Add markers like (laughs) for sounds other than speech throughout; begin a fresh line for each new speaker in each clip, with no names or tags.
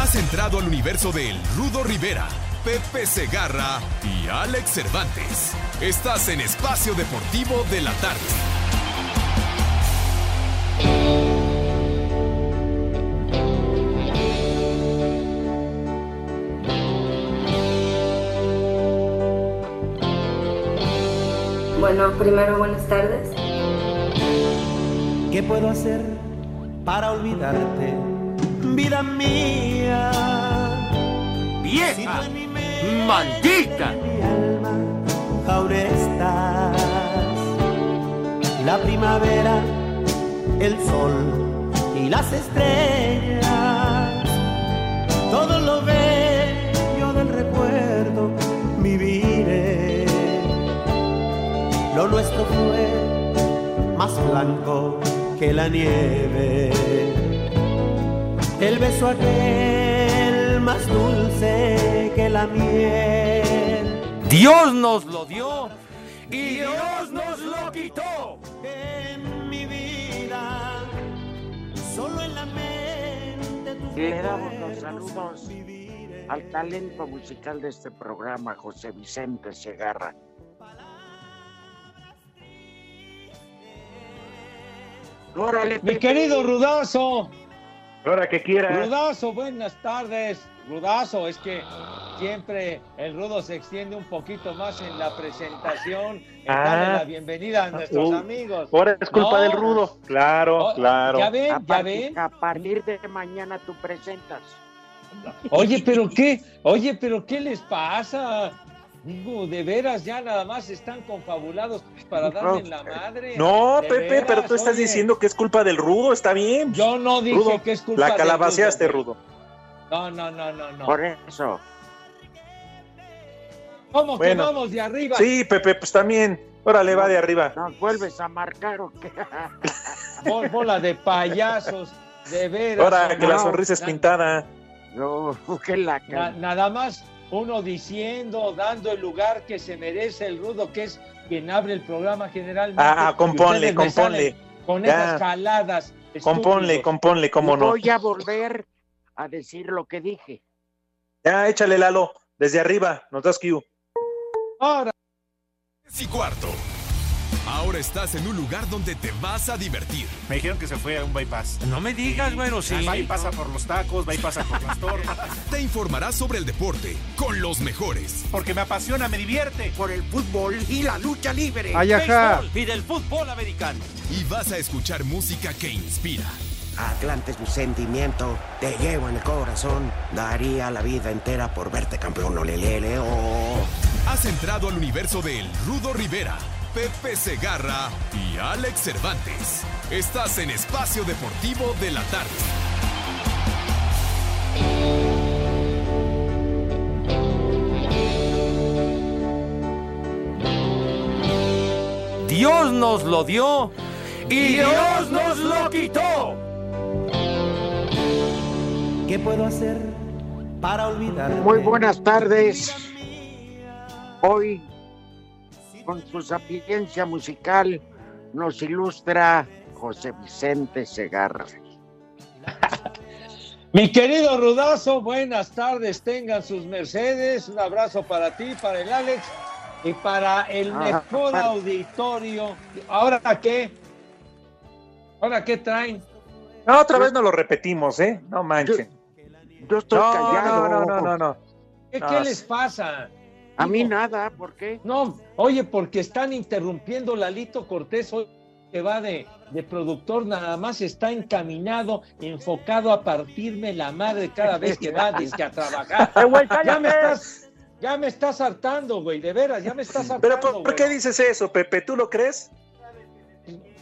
Has entrado al universo de El Rudo Rivera, Pepe Segarra y Alex Cervantes. Estás en Espacio Deportivo de la Tarde.
Bueno, primero buenas tardes.
¿Qué puedo hacer para olvidarte, vida mía?
¡Vieja! ¡Maldita!
En mi alma aún estás. La primavera, el sol y las estrellas. Todo lo bello del recuerdo viviré. Lo nuestro fue más blanco que la nieve. El beso aquel más dulce que la miel.
Dios nos lo dio y Dios nos lo quitó.
En mi vida, solo en la mente tus
Le damos los saludos al talento musical de este programa, José Vicente Segarra. Órale,
Mi querido Rudazo,
Ahora que quiera.
Rudazo, buenas tardes. Rudazo, es que siempre el Rudo se extiende un poquito más en la presentación, en
Ah.
darle la bienvenida a nuestros
Uh,
amigos.
Ahora es culpa
No.
del rudo. Claro,
Oh,
claro.
¿Ya ven? ¿Ya ven?
a partir de mañana tú presentas.
Oye, pero qué, oye, pero qué les pasa? Digo, de veras ya nada más están confabulados para darle en la madre.
No, Pepe,
veras,
pero tú estás
oye.
diciendo que es culpa del rudo, está bien.
Yo no dije
Rudo,
que es culpa
La
del
calabaceaste,
Rudo.
rudo.
No, no, no, no, no.
Por eso.
¿Cómo que
Bueno.
vamos de arriba?
Sí, Pepe, pues también. Órale, va de arriba.
¿Nos vuelves a marcar o qué? (laughs)
Bol- bola de payasos, de veras.
Ahora que la
no,
sonrisa es pintada.
No, (laughs) que la
na-
ca-
nada más uno diciendo, dando el lugar que se merece el rudo, que es quien abre el programa generalmente.
Ah, componle, componle.
Con
Ya.
esas jaladas.
Componle,
estúpidos.
componle, cómo no.
Voy a volver a decir lo que dije.
Ya, échale, Lalo. Desde arriba, nos das cue.
Ahora,
3 y cuarto. Ahora estás en un lugar donde te vas a divertir.
Me dijeron que se fue a un bypass.
No me digas, bueno, sí.
Va y pasa por los tacos, pasa por las tortas.
Te informarás sobre el deporte con los mejores.
Porque me apasiona, me divierte.
Por el fútbol y la lucha libre.
Béisbol y del fútbol americano.
Y vas a escuchar música que inspira.
Atlante es mi sentimiento, te llevo en el corazón. Daría la vida entera por verte campeón, olelele, oh.
Has entrado al universo de El Rudo Rivera, Pepe Segarra y Alex Cervantes. Estás en Espacio Deportivo de la Tarde.
Dios nos lo dio y Dios nos lo quitó.
¿Qué puedo hacer para olvidarte?
Muy buenas tardes. Hoy, con su sapiencia musical, nos ilustra José Vicente Segarra. (laughs)
mi querido Rudazo, buenas tardes, tengan sus mercedes. Un abrazo para ti, para el Alex y para el
Ah,
mejor auditorio. ¿Ahora qué? ¿Ahora qué traen?
No, otra vez no lo repetimos, ¿eh? No manchen.
Yo estoy
No,
callado.
no, no, no, no, no.
¿Qué,
No,
qué
sí.
les pasa?
A mí nada, ¿por qué?
No, oye, porque están interrumpiendo Lalito Cortés hoy que va de, de productor, nada más está encaminado, enfocado a partirme la madre cada vez que va desde a trabajar. ya me estás, ya me estás hartando, güey, de veras, ya me estás hartando.
Pero ¿por, por qué dices eso, Pepe? ¿Tú lo crees?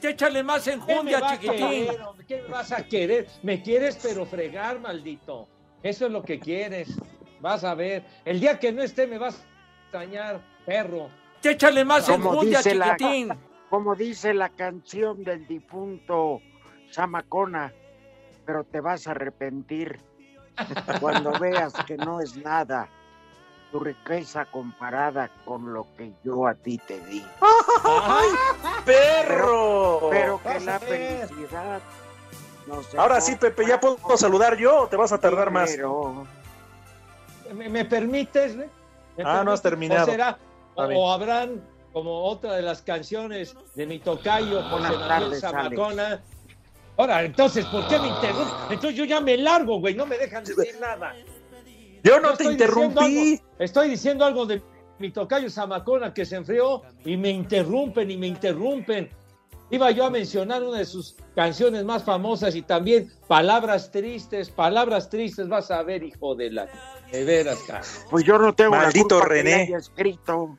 Échale más
¿Qué me
enjundia, chiquitín.
¿Qué me vas a querer? Me quieres pero fregar, maldito. Eso es lo que quieres. vas a ver. El día que no esté me vas extrañar, perro.
Échale más enjundia,
dice la-
chiquitín.
Como dice la canción del difunto Zamacona, pero te vas a arrepentir (laughs) cuando veas que no es nada tu riqueza comparada con lo que yo a ti te di.
Ay,
¡Perro!
Pero que
vas
la felicidad no se
Ahora sí, Pepe, ¿ya puedo saludar yo o te vas a tardar más?
Pero
¿Me, me permites?
Ah, no has terminado.
¿O, será, o, habrán como otra de las canciones de mi tocayo, José
Buenas
Manuel Zamacona? Ahora, entonces, ¿por qué me interrumpes? Entonces yo ya me largo, güey, no me dejan decir nada.
Yo no
Yo
te
diciendo
interrumpí.
algo- estoy diciendo algo de mi tocayo Zamacona que se enfrió y me interrumpen y me interrumpen. Iba yo a mencionar una de sus canciones más famosas y también palabras tristes, palabras tristes, vas a ver, hijo de la... De veras, cara.
pues yo no tengo
Maldito
la culpa que
René.
haya escrito.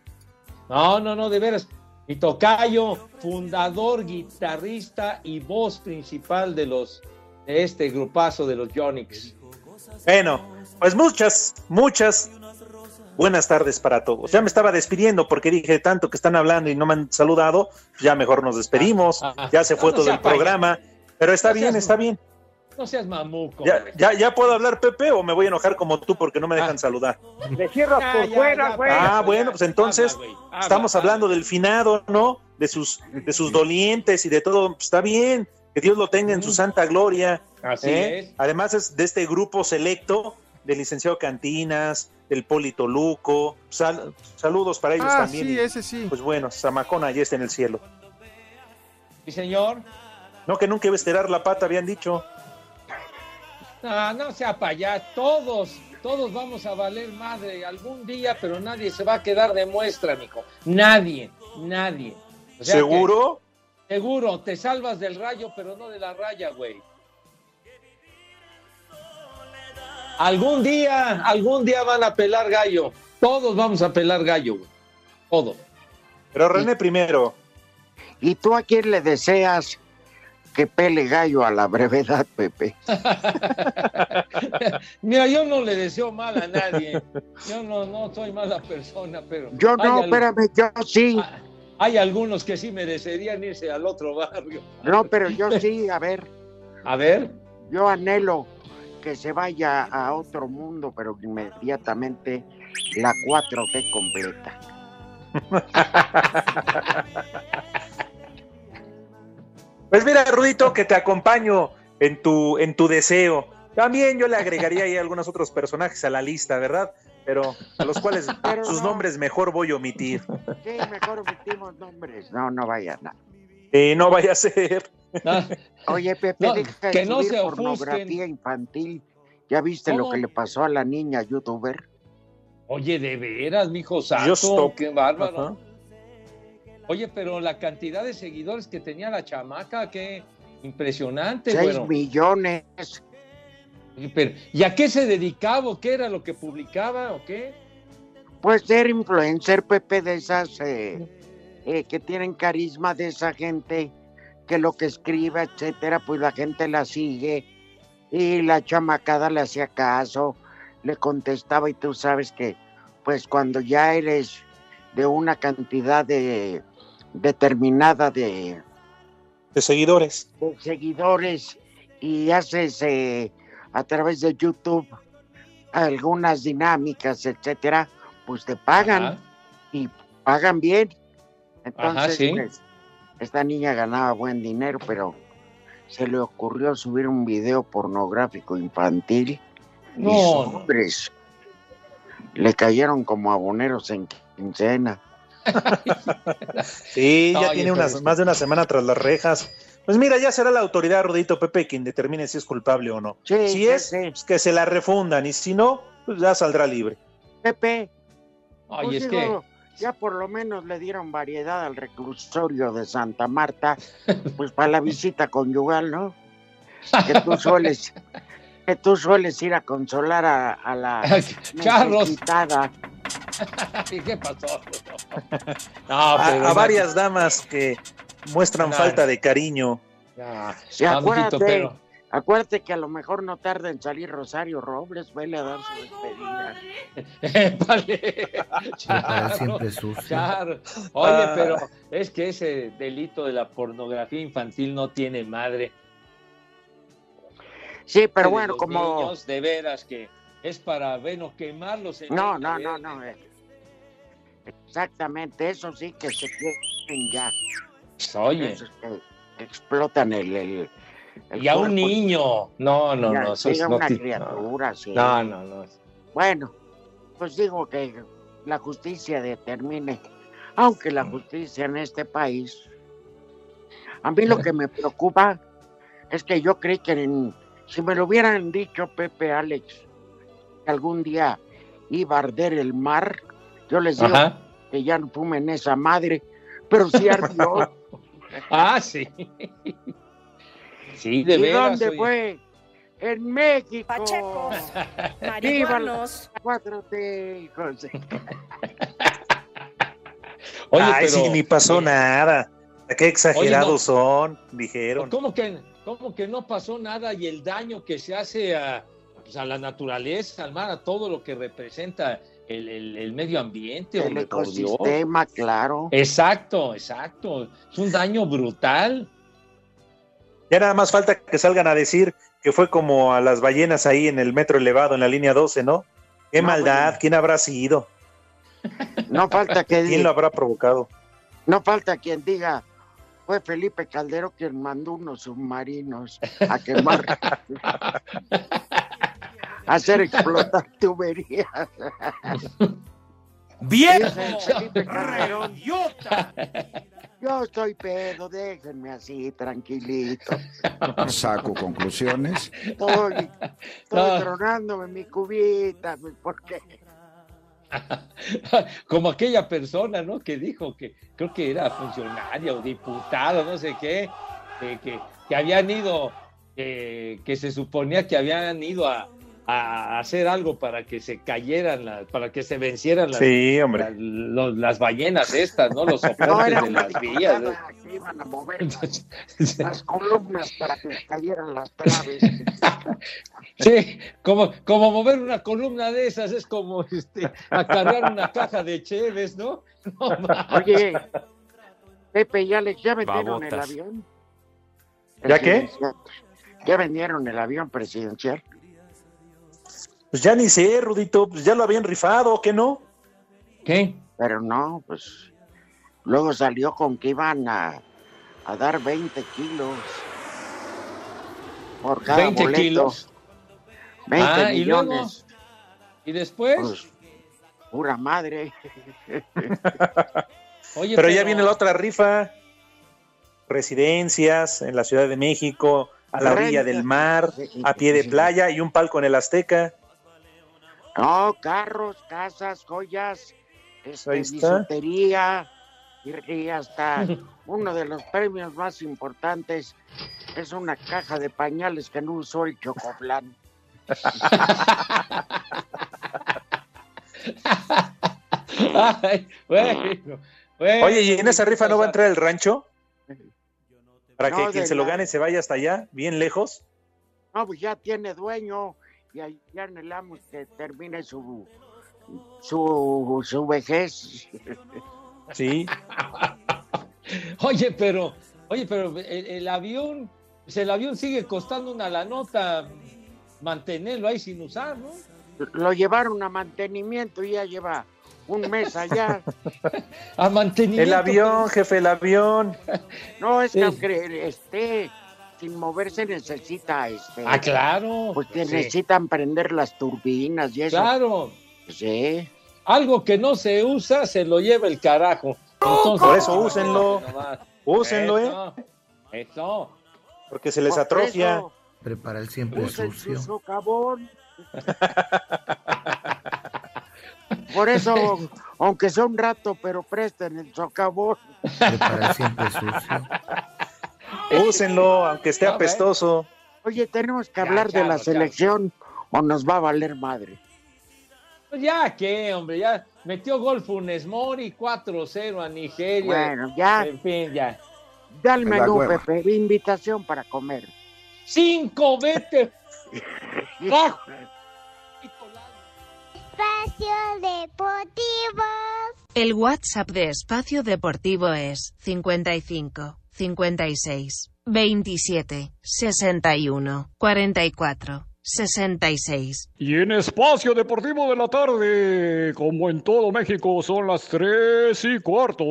No, no, no, de veras. Mi tocayo, fundador, guitarrista y voz principal de los de este grupazo de los Yonix.
Bueno, pues muchas, muchas buenas tardes para todos. Ya me estaba despidiendo porque dije tanto que están hablando y no me han saludado, ya mejor nos despedimos.
Ah, ah.
Ya se fue
No,
todo
sea
el programa, pero está
No
bien,
seas-
está bien.
No seas mamuco.
Ya, ya, ya puedo hablar, Pepe, o me voy a enojar como tú porque no me dejan
Ah.
saludar.
Le cierras por
ya,
fuera, güey.
Ah,
ya,
bueno, pues entonces
habla, güey, habla,
Estamos
habla.
hablando del finado, ¿no? De sus, de sus dolientes y de todo. Pues está bien, que Dios lo tenga en su
Ujú.
santa gloria.
Así
¿eh?
es.
Además es de este grupo selecto del licenciado Cantinas, del Polito Luco. Sal- saludos para ellos
Ah,
también.
sí,
y,
ese sí.
Pues bueno, Zamacona ya está en el cielo.
Sí, señor.
No, que nunca iba a estirar la pata, habían dicho.
No, no sea para allá. Todos, todos vamos a valer madre algún día, pero nadie se va a quedar de muestra, mijo. Nadie, nadie. O sea que-
¿Seguro?
seguro, te salvas del rayo, pero no de la raya, güey. Algún día, algún día van a pelar gallo. Todos vamos a pelar gallo, güey. Todos.
Pero René primero.
¿Y tú a quién le deseas que pele gallo a la brevedad, Pepe? (laughs)
Mira, yo no le deseo mal a nadie. Yo no, no soy mala persona, pero.
Yo no, espérame, yo sí.
Ah, Hay algunos que sí merecerían irse al otro barrio.
No, pero yo sí, a ver,
A ver.
yo anhelo que se vaya a otro mundo, pero inmediatamente la 4T completa.
Pues mira, Rudito, que te acompaño en tu, en tu deseo. También yo le agregaría ahí algunos otros personajes a la lista, ¿verdad? Pero a los cuales
Pero
sus
no.
nombres mejor voy a omitir.
Sí, mejor omitimos nombres. No, no vaya nada.
Eh, no vaya a ser.
Ah, (laughs)
Oye, Pepe,
No,
deja de
que no
subir
se ofusquen.
pornografía infantil. ¿Ya viste lo que le pasó a la niña youtuber?
Oye, de veras, mijo santo, qué bárbaro.
Ajá.
Oye, pero la cantidad de seguidores que tenía la chamaca, qué impresionante,
Seis
bueno.
millones.
Pero, ¿Y a qué se dedicaba o qué era lo que publicaba o qué?
Pues ser influencer, Pepe, de esas eh, eh, que tienen carisma de esa gente, que lo que escribe, etcétera, pues la gente la sigue y la chamacada le hacía caso, le contestaba y tú sabes que, pues cuando ya eres de una cantidad de determinada de,
De seguidores.
de seguidores y haces eh, a través de YouTube algunas dinámicas, etcétera, pues te pagan
Ajá.
y pagan bien. Entonces,
Ajá, sí.
pues, esta niña ganaba buen dinero, pero se le ocurrió subir un video pornográfico infantil y
No, no.
sobres. Le cayeron como aboneros en quincena.
Sí, (laughs) ya tiene unas, más de una semana tras las rejas. Pues mira, ya será la autoridad, Rudito Pepe, quien determine si es culpable o no.
Sí,
si
sí,
es,
sí.
pues que se la refundan y si no, pues ya saldrá libre.
Pepe,
Oye,
pues
es que.
Ya por lo menos le dieron variedad al reclusorio de Santa Marta, (laughs) pues para la visita conyugal, ¿no? Que tú sueles, que tú sueles ir a consolar a, a la (laughs)
Charros.
necesitada. (laughs)
¿Qué pasó? No,
A, varias damas que muestran
No.
falta de cariño.
Ya,
Sí,
amiguito,
acuérdate
pero-
Acuérdate que a lo mejor no tarda en salir Rosario Robles, vele a dar su despedida.
Charro, (laughs) (laughs)
siempre sucio.
charro. Oye,
Ah.
pero es que ese delito de la pornografía infantil no tiene madre.
Sí, pero bueno,
los
como...
niños, de veras que es para, bueno, quemarlos. en
No,
el
no, no, no. eh. Exactamente, eso sí que se quieren ya.
Oye,
que explotan el... el, el
y a un niño. No, no, no. eso
a
no
una criatura, sí.
No, no, no.
Bueno, pues digo que la justicia determine, aunque la justicia en este país, a mí lo que me (laughs) preocupa es que yo creí que en- si me lo hubieran dicho Pepe Alex, que algún día iba a arder el mar, yo les digo
Ajá.
que ya no fumen esa madre, pero sí ardió. (laughs)
Ah, sí. Sí, de
¿Y
veras.
dónde
oye.
fue? En México.
Pachecos,
¡Viva
marihuanos.
la 4T, hijos de-
Oye,
Ay,
pero-
sí, ni pasó
eh,
nada. Qué exagerados
Oye, no.
son, dijeron.
¿Cómo que, ¿Cómo que no pasó nada y el daño que se hace a, pues, a la naturaleza, al mar, a todo lo que representa el, el- el medio ambiente?
el
hombre,
ecosistema, claro.
Exacto, exacto. Es un daño brutal.
Ya nada más falta que salgan a decir que fue como a las ballenas ahí en el metro elevado, en la línea 12, ¿no? Qué
No,
maldad,
bueno.
¿quién habrá sido?
No falta que
¿Quién lo habrá provocado?
no falta quien diga fue Felipe Caldero quien mandó unos submarinos a quemar a hacer explotar tuberías.
¡Viejo!
Dice Felipe. Yo estoy pedo, déjenme así, tranquilito.
Saco conclusiones.
Estoy, estoy
No.
tronándome mi cubita, porque (laughs)
Como aquella persona, ¿no? Que dijo que creo que era funcionaria o diputada, no sé qué, que, que, que habían ido, eh, que se suponía que habían ido a, a hacer algo para que se cayeran, las, para que se vencieran las,
Sí, hombre.
las, los- las ballenas estas, ¿no? Los (laughs) soportes de las
diputada que iban a mover las (laughs) columnas para que cayeran las traves. (laughs)
Sí, como, como mover una columna de esas es como este, acarrear una caja de cheves, ¿no?
Oye, Pepe y Alex, ¿ya vendieron el avión?
¿Ya qué?
¿Ya vendieron el avión presidencial?
Pues ya ni sé, Rudito, pues ya lo habían rifado, ¿qué no?
¿Qué?
Pero no, pues luego salió con que iban a, a dar 20 kilos por cada
20
boleto.
kilos.
20
Ah, ¿y luego?
millones.
Y después,
Pues, pura madre. (laughs)
oye,
Pero ya viene la otra rifa. Residencias en la Ciudad de México, a la orilla del mar, a pie de playa y un palco en el Azteca.
No, carros, casas, joyas, este,
Ahí está.
bisutería y, y hasta (laughs) uno de los premios más importantes es una caja de pañales que no usó el chocoplan. (laughs)
Ay, bueno, bueno,
Oye, ¿y en esa rifa no va a entrar el rancho? Para que
No,
quien se lo
la-
gane se vaya hasta allá, bien lejos.
No, pues ya tiene dueño y ahí ya anhelamos que termine su su, su vejez. (laughs)
Sí. (laughs)
Oye, pero, oye, pero el, el avión, pues el avión sigue costando una la nota mantenerlo ahí sin usar, ¿no?
Lo llevaron a mantenimiento y ya lleva un mes allá. (laughs)
A mantenimiento.
El avión, jefe, el avión.
No, es que
Sí.
aunque esté sin moverse necesita este.
Ah, claro.
Pues que
Sí.
necesitan prender las turbinas y eso.
Claro.
Sí.
Algo que no se usa se lo lleva el carajo. Entonces,
Por eso úsenlo. Úsenlo, ¿eh?
Eso, Eso.
Porque se les
Por
atrofia.
eso,
Prepara el siempre
usen
sucio.
su socavón. (laughs) Por eso, aunque sea un rato, pero presten el socavón.
Prepara el siempre sucio. (laughs)
Úsenlo, aunque esté apestoso.
Oye, tenemos que
Ya,
hablar de la selección o nos va a valer madre.
Pues ya qué, hombre, ya metió gol Funes Mori 4-0 a Nigeria.
Bueno, ya,
En fin, ya.
da el menú. Pepe, invitación para comer.
Cinco, vete. (laughs) Bajo.
Espacio Deportivo.
El WhatsApp de Espacio Deportivo es 55 56 27 61 44 66.
Y en Espacio Deportivo de la tarde, como en todo México, son las tres y cuarto.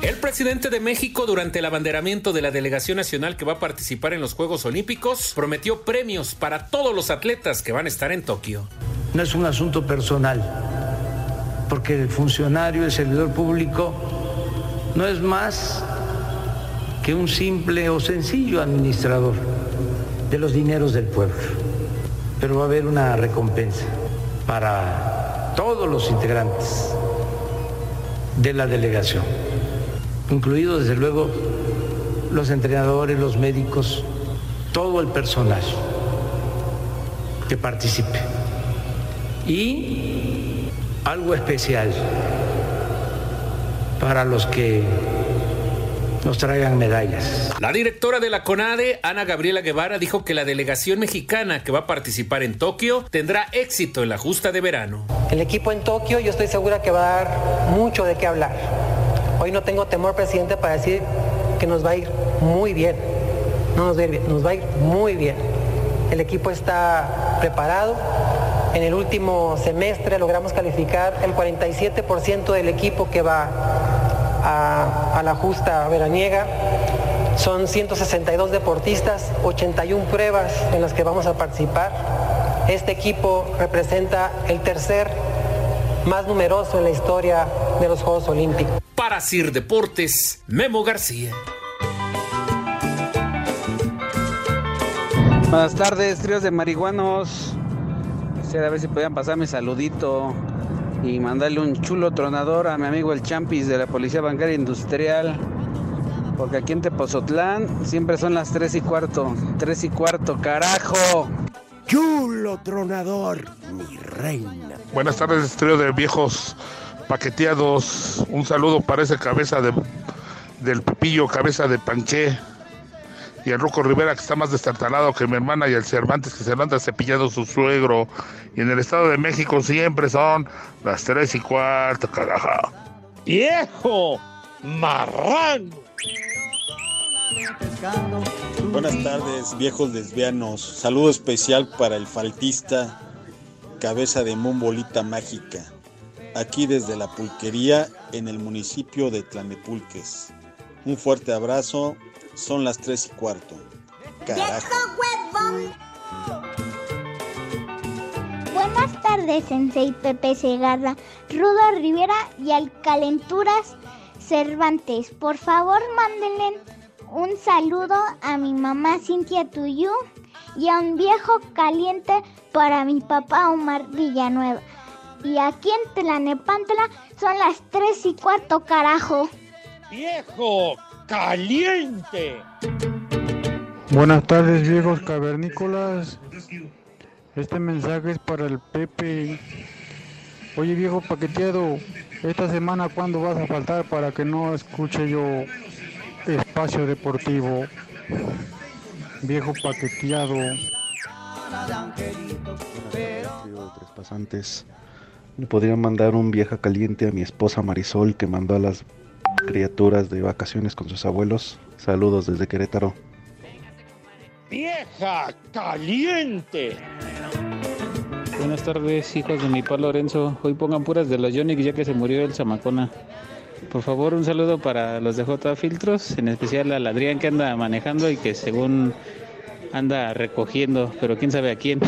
El presidente de México, durante el abanderamiento de la delegación nacional que va a participar en los Juegos Olímpicos, prometió premios para todos los atletas que van a estar en Tokio.
No es un asunto personal, porque el funcionario, el servidor público, no es más que un simple o sencillo administrador de los dineros del pueblo. Pero va a haber una recompensa para todos los integrantes de la delegación, incluidos desde luego los entrenadores, los médicos, todo el personal que participe. Y algo especial para los que nos traigan medallas.
La directora de la CONADE, Ana Gabriela Guevara, dijo que la delegación mexicana que va a participar en Tokio tendrá éxito en la justa de verano.
El equipo en Tokio yo estoy segura que va a dar mucho de qué hablar. Hoy no tengo temor, presidente, para decir que nos va a ir muy bien. No nos va a ir bien, nos va a ir muy bien. El equipo está preparado. En el último semestre logramos calificar el 47% del equipo que va a, a, la justa veraniega. Son 162 deportistas, 81 pruebas en las que vamos a participar. Este equipo representa el tercer más numeroso en la historia de los Juegos Olímpicos.
Para Sir Deportes, Memo García.
Buenas tardes, tríos de marihuanos. Quisiera ver si podían pasar mi saludito y mandarle un chulo tronador a mi amigo el Champis de la Policía Bancaria Industrial. Porque aquí en Tepozotlán siempre son las 3 y cuarto. 3 y cuarto, carajo.
Chulo tronador, mi reina.
Buenas tardes, trío de viejos paqueteados. Un saludo para ese cabeza de, del Pepillo, cabeza de Panché. Y el Ruco Rivera, que está más destartalado que mi hermana, y el Cervantes, que se anda cepillando su suegro. Y en el Estado de México siempre son las tres y cuarto, carajo.
¡Viejo! ¡Marrano!
Buenas tardes, viejos lesbianos. Saludo especial para el faltista, cabeza de Mombolita Mágica. Aquí desde la pulquería en el municipio de Tlanepulques. Un fuerte abrazo son las tres y cuarto. Carajo.
Buenas tardes, Sensei Pepe Segarra, Rudo Rivera y al Calenturas Cervantes. Por favor, mándenle un saludo a mi mamá Cintia Tuyú y a un viejo caliente para mi papá Omar Villanueva. Y aquí en Tlanepantla son las tres y cuarto, carajo.
¡Viejo caliente!
Buenas tardes, viejos cavernícolas. Este mensaje es para el Pepe. Oye, viejo paqueteado, esta semana cuándo vas a faltar para que no escuche yo espacio deportivo? Viejo paqueteado.
Tres pasantes. Le podrían mandar un vieja caliente a mi esposa Marisol que mandó a las criaturas de vacaciones con sus abuelos. Saludos desde Querétaro.
¡Vieja caliente!
Buenas tardes, hijos de mi pa Lorenzo. Hoy pongan puras de los Yonix ya que se murió el Zamacona. Por favor, un saludo para los de J Filtros, en especial al Adrián que anda manejando y que según anda recogiendo, pero quién sabe a quién.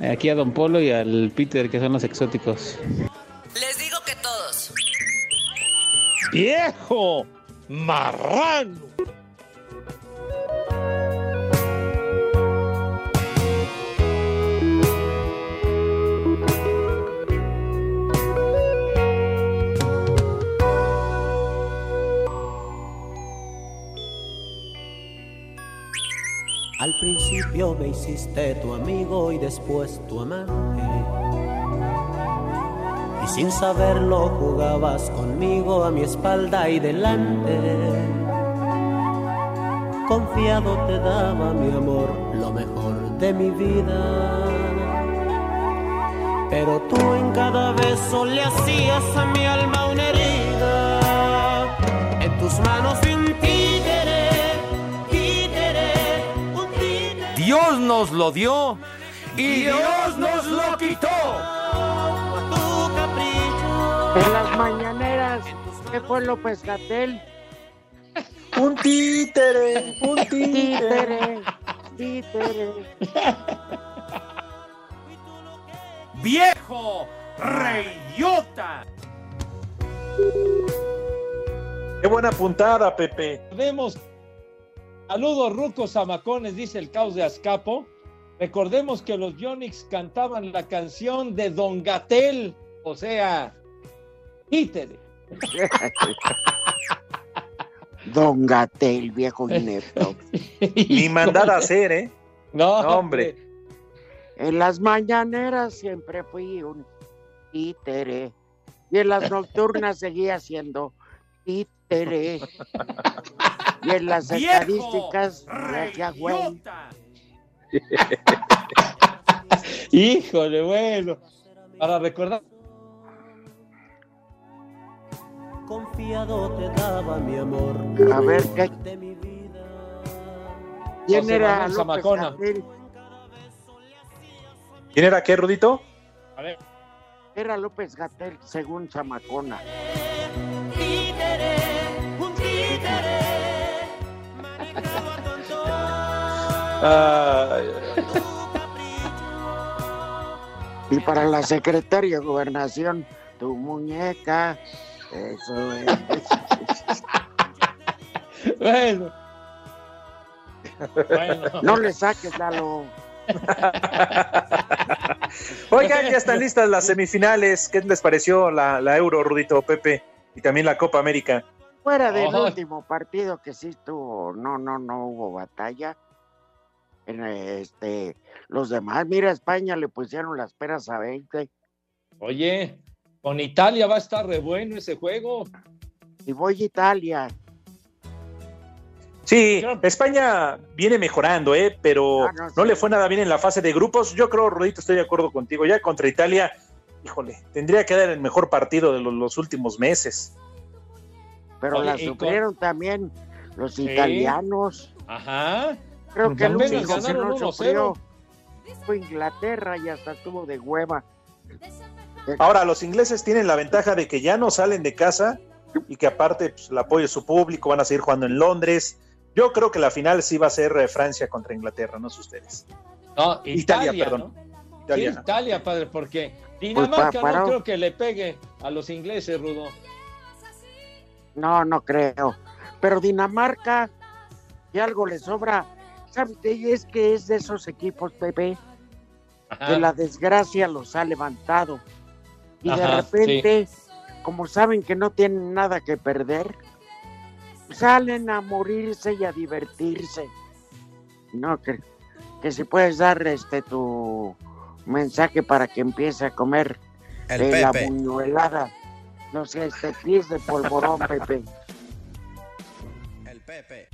Aquí a Don Polo y al Peter, que son los exóticos.
¡Viejo! ¡Marrano!
Al principio me hiciste tu amigo y después tu amante. Sin saberlo jugabas conmigo a mi espalda y delante.
Confiado te daba mi amor, lo mejor de mi vida. Pero tú en cada beso le hacías a mi alma una herida. En tus manos un títere, títere, un títere.
Dios nos lo dio y Dios nos lo quitó.
En las mañaneras, ¿qué fue López Gatel?
Un títere, un
títere, títere.
¡Viejo reyota!
Qué buena puntada, Pepe.
Recordemos, saludos rucos zamacones, dice el caos de Azcapo. Recordemos que los Yonix cantaban la canción de Don Gatel, o sea, títere. (laughs)
Don Gatel, viejo inepto. (laughs)
Ni mandada a hacer, ¿eh?
No,
No, hombre.
En las mañaneras siempre fui un títere. Y en las nocturnas seguía siendo títere. Y en las
¡Viejo
estadísticas güey. (laughs)
Híjole, bueno. Para recordar.
Confiado te daba mi amor.
A ver, ¿qué?
De mi vida.
¿Quién
José
era López
Zamacona.
Gatel?
¿Quién era qué, Rudito?
A ver.
Era López Gatel, según Zamacona. Y para la secretaria de Gobernación, tu muñeca. Eso es. (laughs)
Bueno. Bueno.
No le saques, Lalo. (laughs)
Oigan, ya están listas las semifinales. ¿Qué les pareció la, la Euro, Rudito, Pepe? Y también la Copa América.
Fuera del
Ay.
último partido que sí estuvo, no, no, no hubo batalla. En este, los demás, mira, España le pusieron las peras a 20
Oye, con Italia va a estar re bueno ese juego.
y voy a Italia.
Sí, España viene mejorando, ¿eh? pero
Ah, no,
le fue nada bien en la fase de grupos. Yo creo, Rudito, estoy de acuerdo contigo. Ya contra Italia, híjole, tendría que dar el mejor partido de los, los últimos meses.
Pero
Oye,
la
con-
sufrieron también los
Sí.
italianos.
Ajá.
Creo que el único que no
1-0.
sufrió fue Inglaterra y hasta estuvo de hueva.
Ahora, los ingleses tienen la ventaja de que ya no salen de casa y que aparte pues, el apoyo de su público, van a seguir jugando en Londres. Yo creo que la final sí va a ser eh, Francia contra Inglaterra, no sé ustedes.
No,
Italia,
Italia,
perdón.
¿no?
Italia.
Sí, Italia, padre, porque Dinamarca
Pues, pa- para-
no creo que le pegue a los ingleses, Rudo.
No, no creo. Pero Dinamarca, y algo le sobra. ¿Sabes? qué? Es que es de esos equipos, Pepe, que la desgracia los ha levantado. Y de repente, como saben que no tienen nada que perder, salen a morirse y a divertirse. No, que, que si puedes dar este tu mensaje para que empiece a comer
El
eh, la buñuelada. No sé, este pies de polvorón, Pepe.
El Pepe.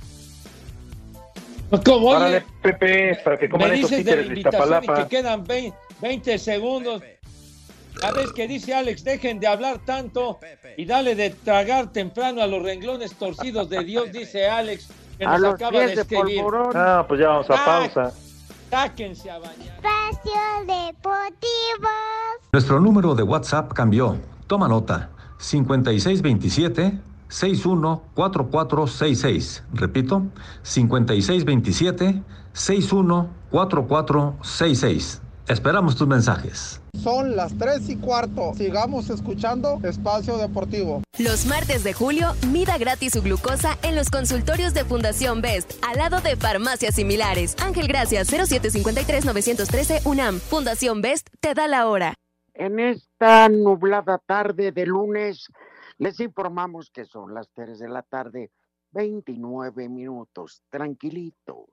¿Cómo?
Órale, Pepe, para que coman
de la
títeres de
invitación y que quedan 20, 20 segundos. ¿Sabes qué dice Alex? Dejen de hablar tanto y dale de tragar temprano a los renglones torcidos de Dios, dice Alex, que
A
nos
los
acaba de
pies de
escribir.
Ah, pues ya vamos a pausa.
Sáquense a bañar.
Espacio Deportivo.
Nuestro número de WhatsApp cambió. Toma nota. 5627 614466. Repito, 5627 614466. Esperamos tus mensajes.
Son las 3 y cuarto. Sigamos escuchando Espacio Deportivo.
Los martes de julio, mida gratis su glucosa en los consultorios de Fundación Best, al lado de farmacias similares. Ángel Gracias, 0753-913 UNAM. Fundación Best te da la hora.
En esta nublada tarde de lunes, les informamos que son las 3 de la tarde, 29 minutos. Tranquilito.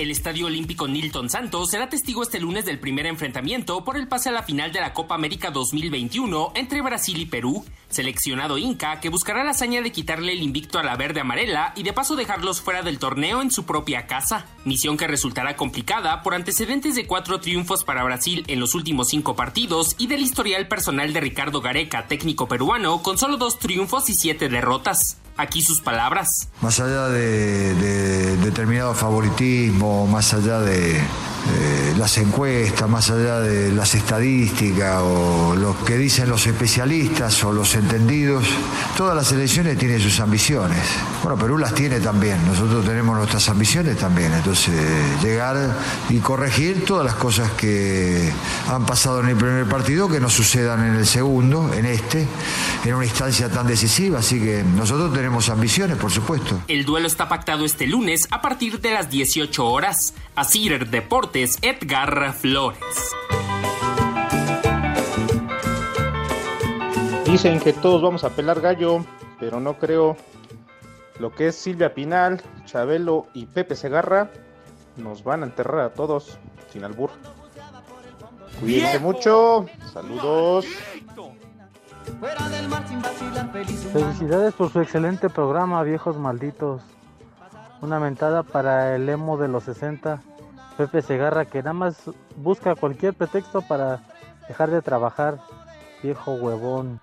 El Estadio Olímpico Nilton Santos será testigo este lunes del primer enfrentamiento por el pase a la final de la Copa América 2021 entre Brasil y Perú, seleccionado Inca que buscará la hazaña de quitarle el invicto a la verde amarela y de paso dejarlos fuera del torneo en su propia casa, misión que resultará complicada por antecedentes de cuatro triunfos para Brasil en los últimos cinco partidos y del historial personal de Ricardo Gareca, técnico peruano, con solo dos triunfos y siete derrotas. Aquí sus palabras.
Más allá de, de determinado favoritismo, más allá de eh, las encuestas, más allá de las estadísticas o lo que dicen los especialistas o los entendidos, todas las elecciones tienen sus ambiciones. Bueno, Perú las tiene también, nosotros tenemos nuestras ambiciones también, entonces llegar y corregir todas las cosas que han pasado en el primer partido, que no sucedan en el segundo, en este, en una instancia tan decisiva, así que nosotros tenemos ambiciones, por supuesto.
El duelo está pactado este lunes a partir de las 18 horas. Asir Deportes, Edgar Flores.
Dicen que todos vamos a pelar gallo, pero no creo. Lo que es Silvia Pinal, Chabelo y Pepe Segarra nos van a enterrar a todos sin albur. Cuídense mucho. Saludos.
Felicidades por su excelente programa, viejos malditos. Una mentada para el emo de los 60, Pepe Segarra, que nada más busca cualquier pretexto para dejar de trabajar, viejo huevón.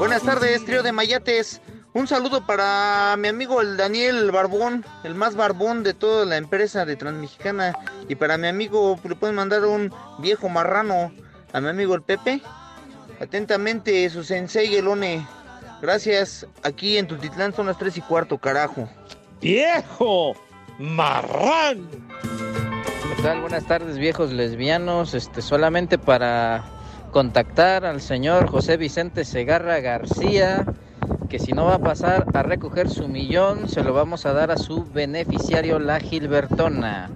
Buenas tardes, trío de mayates. Un saludo para mi amigo el Daniel Barbón, el más barbón de toda la empresa de Transmexicana. Y para mi amigo, le pueden mandar un viejo marrano a mi amigo el Pepe. Atentamente, su sensei Elone. Gracias. Aquí en Tutitlán son las 3 y cuarto, carajo.
¡Viejo! ¡Marrán!
¿Qué tal? Buenas tardes, viejos lesbianos. Este, solamente para contactar al señor José Vicente Segarra García, que si no va a pasar a recoger su millón, se lo vamos a dar a su beneficiario, la Gilbertona.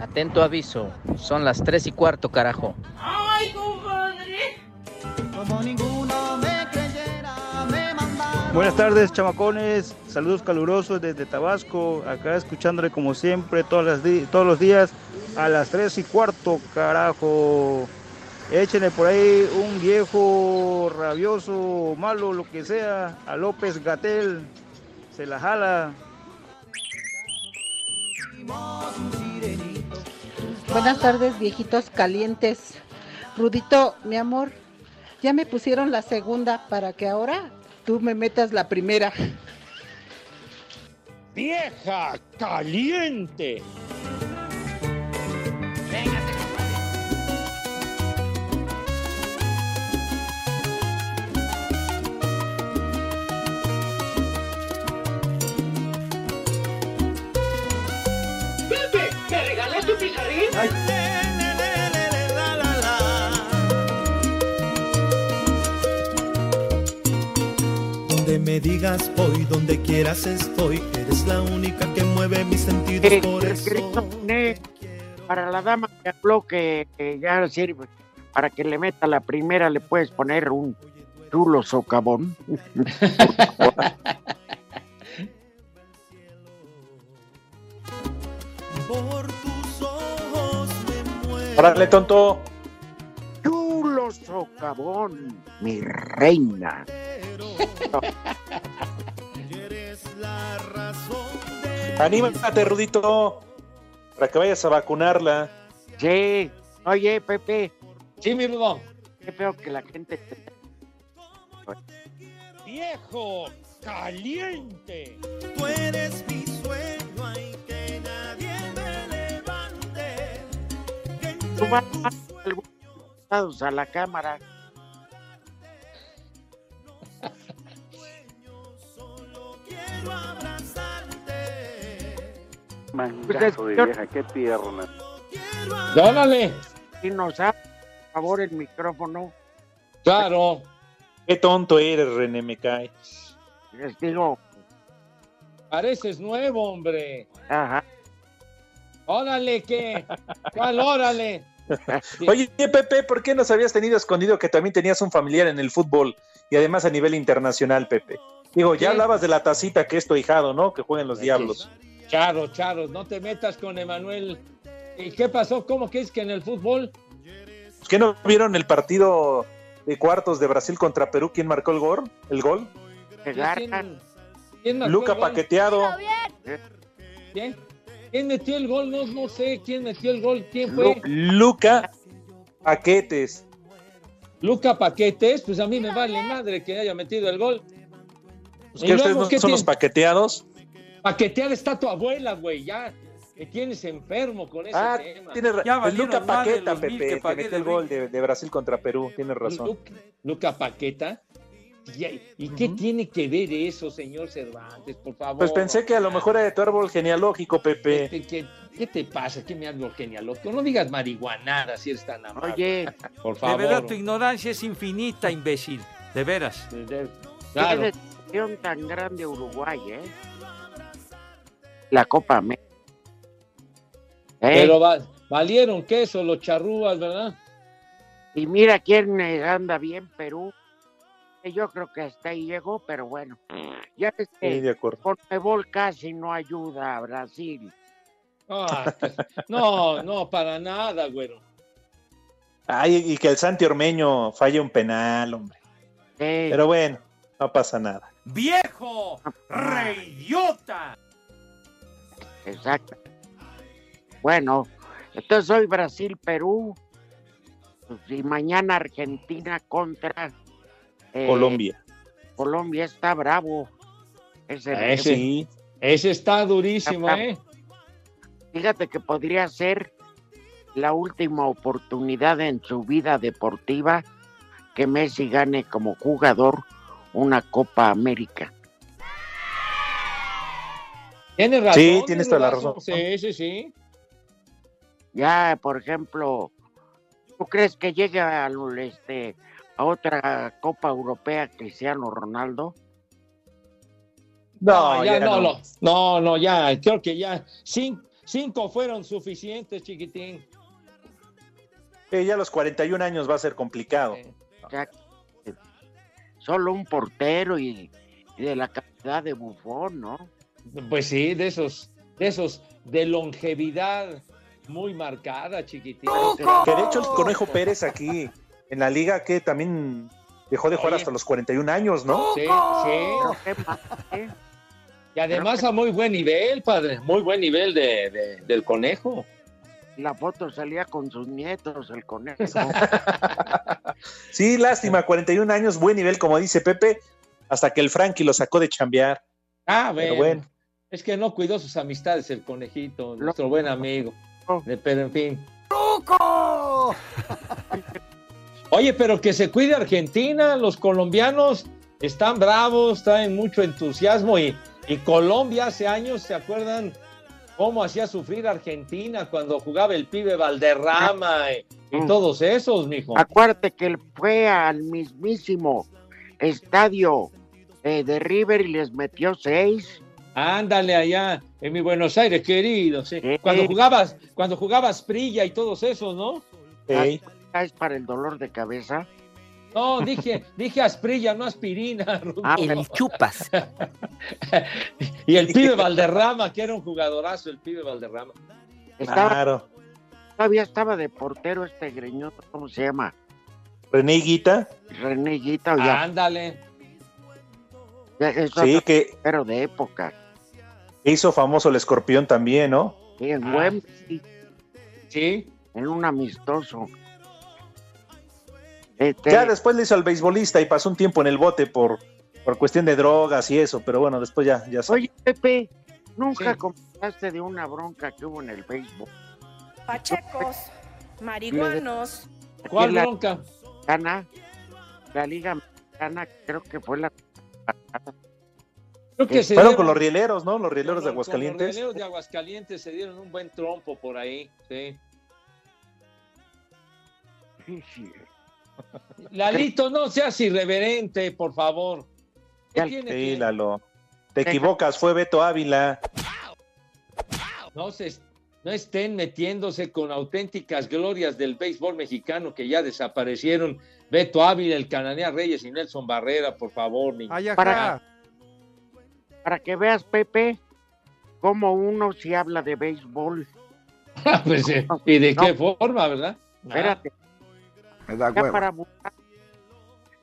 Atento aviso, son las 3 y cuarto, carajo.
¡Ay, compadre! Como ninguno
Buenas tardes, chamacones. Saludos calurosos desde Tabasco. Acá escuchándole como siempre todos los, di- todos los días a las 3 y cuarto, carajo. Échenle por ahí un viejo rabioso, malo, lo que sea, a López Gatel. Se la jala.
Buenas tardes, viejitos calientes. Rudito, mi amor, ya me pusieron la segunda para que ahora tú me metas la primera.
¡Vieja caliente!
Me
digas voy, donde quieras estoy, eres la única que mueve mis sentidos
Eh,
por eso.
Para la dama que habló que, que ya sirve, para que le meta la primera le puedes poner un chulo socavón. (laughs)
Por tus ojos me muero.
Órale, tonto.
Chulo socavón, mi reina.
Anímate, Rudito, para que vayas a vacunarla.
Sí, oye, Pepe.
Sí, mi Rudo.
Qué feo que la gente te-
¡Viejo caliente!
Tú eres mi sueño, ay, que nadie me levante.
tú vas a la cámara. (laughs) Mangazo de vieja,
qué tierna.
¡Dónale!
Si nos abre, por favor, el micrófono.
Claro.
Qué tonto eres, René, me cae.
Les digo,
Pareces nuevo, hombre.
ajá.
Órale, ¿qué? ¿Cuál órale?
Oye, Pepe, ¿por qué nos habías tenido escondido que también tenías un familiar en el fútbol y además a nivel internacional, Pepe? Digo, ya
¿Qué?
hablabas de la tacita que es tu hijado, ¿no? Que jueguen los diablos.
Charo, Charo, no te metas con Emanuel. ¿Y qué pasó? ¿Cómo que es que en el fútbol?
¿Qué no vieron el partido de cuartos de Brasil contra Perú? ¿Quién marcó el gol? ¿El gol?
¿Quién, quién marcó
Luca
el gol?
paqueteado.
¿Quién? ¿Quién metió el gol? No, no sé quién metió el gol. ¿Quién fue?
Luca Paquetes.
Luca Paquetes. Pues a mí me vale madre que haya metido el gol.
Pues
¿Y
que ustedes no
qué
son los
tiene?
paqueteados.
Paqueteada está tu abuela, güey. Ya me tienes enfermo con ese
Ah,
tema.
tienes ra-
Ya
es
valieron
Luca Paqueta, Pepe,
que
metió
de
el gol de, de Brasil contra Perú. Tienes razón.
Luca, Luca Paqueta. ¿Y, y qué tiene que ver eso, señor Cervantes? Por favor.
Pues pensé que a lo mejor era de tu árbol genealógico, Pepe.
¿Qué, qué- qué te pasa? ¿Qué me hablo genealógico? No digas marihuanada si eres tan amable.
Oye,
por
De
favor.
verdad, tu ignorancia es infinita, imbécil. De veras.
qué
Claro.
decepción tan grande Uruguay, ¿eh? La Copa América. ¿Eh?
Pero va- valieron queso los charrúas, ¿verdad?
Y mira quién anda bien, Perú. Yo creo que hasta ahí llegó, pero bueno. Ya ves que
Sí, de acuerdo.
Conmebol casi no ayuda a Brasil.
Ah, (laughs) no, no, para nada, güero.
Ay, y que el Santi Ormeño falle un penal, hombre. Pero bueno, no pasa nada.
¡Viejo! ¡Reidiota!
Exacto. Bueno, entonces hoy Brasil-Perú. pues, y mañana Argentina contra eh,
Colombia.
Colombia está bravo. Ese,
Ese, ese está durísimo, ¿eh?
Fíjate que podría ser la última oportunidad en su vida deportiva que Messi gane como jugador una Copa América.
Tienes razón.
Sí, tienes toda la razón.
Sí, sí, sí.
Ya, por ejemplo, ¿tú crees que llegue a, lo- este, a otra Copa Europea Cristiano Ronaldo?
No, ya,
ya
no,
no.
no, no, no, ya, creo que ya cinco, cinco fueron suficientes, chiquitín.
Eh, ya a los 41 años va a ser complicado.
Ya, eh, solo un portero y, y de la calidad de Bufón, ¿no?
Pues sí, de esos, de esos de longevidad muy marcada, chiquitín.
Que de hecho el Conejo Pérez aquí en la liga que también dejó de jugar
Oye.
hasta los 41 años, ¿no?
Sí, sí. Y además a muy buen nivel, padre, muy buen nivel de, de- del conejo.
La foto salía con sus nietos, el conejo. (laughs)
Sí, lástima, 41 años, buen nivel, como dice Pepe, hasta que el Frankie lo sacó de chambear.
Ah,
Pero
bueno.
bueno.
Es que no cuidó sus amistades el conejito, nuestro buen amigo. Pero en fin. Oye, pero que se cuide Argentina, los colombianos están bravos, traen mucho entusiasmo y, y Colombia hace años, ¿se acuerdan cómo hacía sufrir a Argentina cuando jugaba el pibe Valderrama y, y todos esos, mijo?
Acuérdate que él fue al mismísimo estadio eh, de River y les metió seis.
Ándale allá en mi Buenos Aires, querido. sí. Cuando jugabas, cuando jugabas Prilla y todos esos, ¿no?
Ah, Es para el dolor de cabeza.
No, dije, dije asprilla, no aspirina.
Ah, El
chupas. (laughs) y el pibe Valderrama, que era un jugadorazo, el pibe Valderrama.
Estaba- Todavía estaba de portero este greñoso, ¿cómo se llama?
René Guita.
René Guita, ya.
Ándale.
ya es
Sí, que
portero de época.
hizo famoso el escorpión también, ¿no?
Sí, en
Ah.
Wembley.
Sí.
En un amistoso. Este,
Ya después le hizo al beisbolista y pasó un tiempo en el bote por, por cuestión de drogas y eso, pero bueno, después ya, ya salió.
Oye, Pepe, nunca comentaste de una bronca que hubo en el béisbol.
Pachecos, marihuanos.
¿Cuál
la-
bronca?
Gana, la Liga Mexicana, creo que fue la.
Creo que se
Fueron
dieron-
con los rieleros, ¿no? Los rieleros de
con los
Aguascalientes.
rieleros de Aguascalientes se dieron un buen trompo por ahí. Sí. Lalito, no seas irreverente, por favor. ¿Qué tiene
Sí,
que-
Lalo. Te equivocas, fue Beto Ávila.
no, se, no estén metiéndose con auténticas glorias del béisbol mexicano que ya desaparecieron. Beto Ávila, el Cananea Reyes y Nelson Barrera, por favor. niños.
Para, para que veas, Pepe, cómo uno si habla de béisbol. (laughs)
Pues, eh, ¿Y de qué forma, verdad?
Espérate.
Me da
Ya
huevo.
para votar.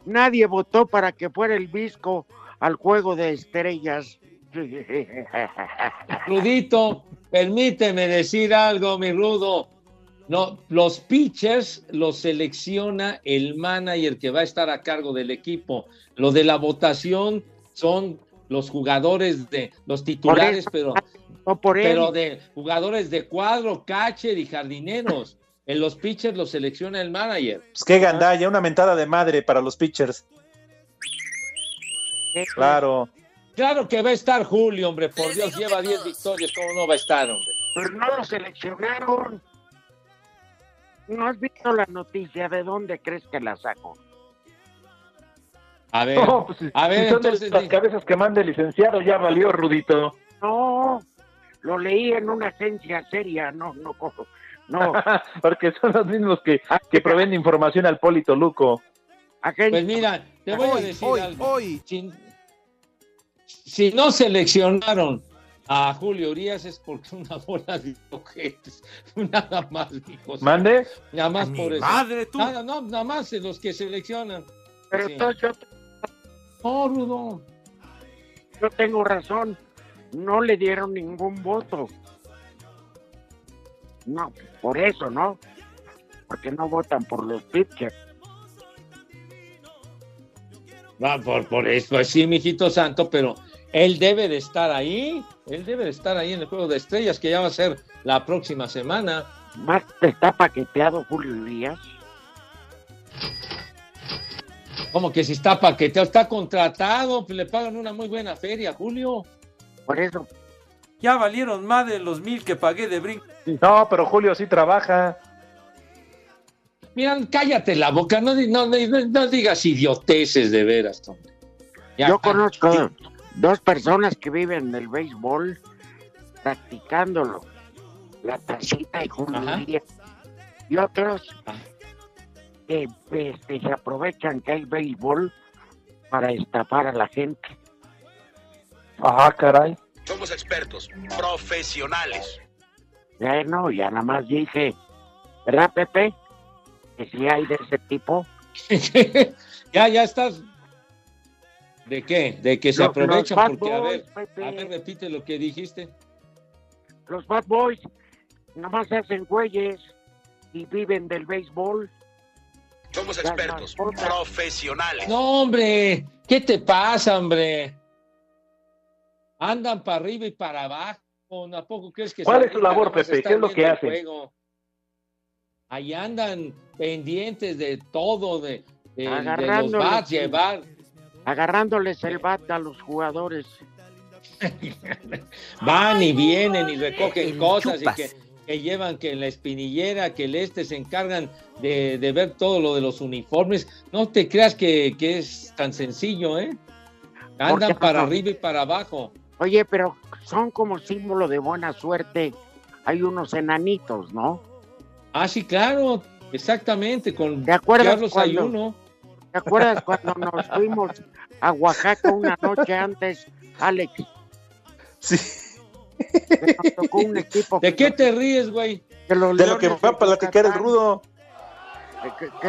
Nadie votó para que fuera el Visco al juego de estrellas. (laughs)
Rudito, permíteme decir algo, mi Rudo. No, los pitchers los selecciona el manager que va a estar a cargo del equipo. Lo de la votación son los jugadores de los titulares, pero,
No por él.
pero de jugadores de cuadro, catcher y jardineros. En los pitchers los selecciona el manager.
Pues qué gandalla, una mentada de madre para los pitchers. Claro.
Claro que va a estar Julio, hombre. Por Dios, lleva 10 victorias. ¿Cómo no va a estar, hombre?
Pero no lo seleccionaron. ¿No has visto la noticia? ¿De dónde crees que la saco?
A ver,
No, pues,
a ver,
si son de
entonces,
las cabezas que manda el licenciado, ya valió, Rudito.
No, lo leí en una agencia seria, no, no, cojo. No. (laughs)
Porque son los mismos que, que proveen información al Polito Luco.
Pues mira, te voy a decir
hoy,
algo.
hoy.
Si, si no seleccionaron a Julio Urias es porque una bola de ojetes. (laughs) Nada más, hijos.
¿Mande?
Nada más
A mi
por eso.
madre, tú.
Nada, no, nada más de los que seleccionan.
Pero
Sí.
entonces yo,
No, Rudo.
yo tengo razón. No le dieron ningún voto. No, por eso, ¿no? Porque no votan por los pitchers.
Va, por, por eso, pues sí, mijito santo, pero él debe de estar ahí. Él debe de estar ahí en el juego de estrellas, que ya va a ser la próxima semana.
Más está paqueteado Julio Urias.
Como que si está paqueteado, está contratado, pues le pagan una muy buena feria, Julio.
Por eso.
Ya valieron más de los mil que pagué de brinco.
No, pero Julio sí trabaja.
Miran, cállate la boca, no, di- no, no, no digas idioteces de veras, hombre. Ya.
Yo conozco dos personas que viven del béisbol practicándolo. La tacita y Julio
Ajá.
Y otros que este, se aprovechan que hay béisbol para estafar a la gente.
Ah, caray.
Somos expertos, profesionales.
Ya no, ya nada más dije, ¿verdad, Pepe? Que si hay de ese tipo. (laughs)
ya, ya estás. ¿De qué? De que se
Los-
aprovechan
los
porque, a ver,
Pepe.
a ver, repite lo que dijiste.
Los Bad Boys nomás hacen güeyes y viven del béisbol.
Somos expertos, profesionales.
No, hombre, ¿qué te pasa, hombre? Andan para arriba y para abajo. ¿A poco crees que
¿Cuál es su labor, Pepe? ¿Qué es lo que hacen?
juego? Ahí andan pendientes de todo, de, de- de los bats, llevar.
Agarrándoles el bat a los jugadores. (laughs)
Van y vienen y recogen
El
cosas
chupas.
y que, que llevan que en la espinillera, que el este se encargan de, de ver todo lo de los uniformes. No te creas que, que es tan sencillo, ¿eh? Andan para arriba y para abajo.
Oye, pero son como símbolo de buena suerte. Hay unos enanitos, ¿no?
Ah, sí, claro, exactamente, con
¿Te acuerdas
Carlos
cuando-
Ayuno.
¿Te acuerdas (laughs) cuando nos fuimos a Oaxaca una noche antes, Alex?
Sí.
Nos tocó un equipo
¿De qué te ríes, güey?
de
lo que va a
de
platicar el rudo.
Que- que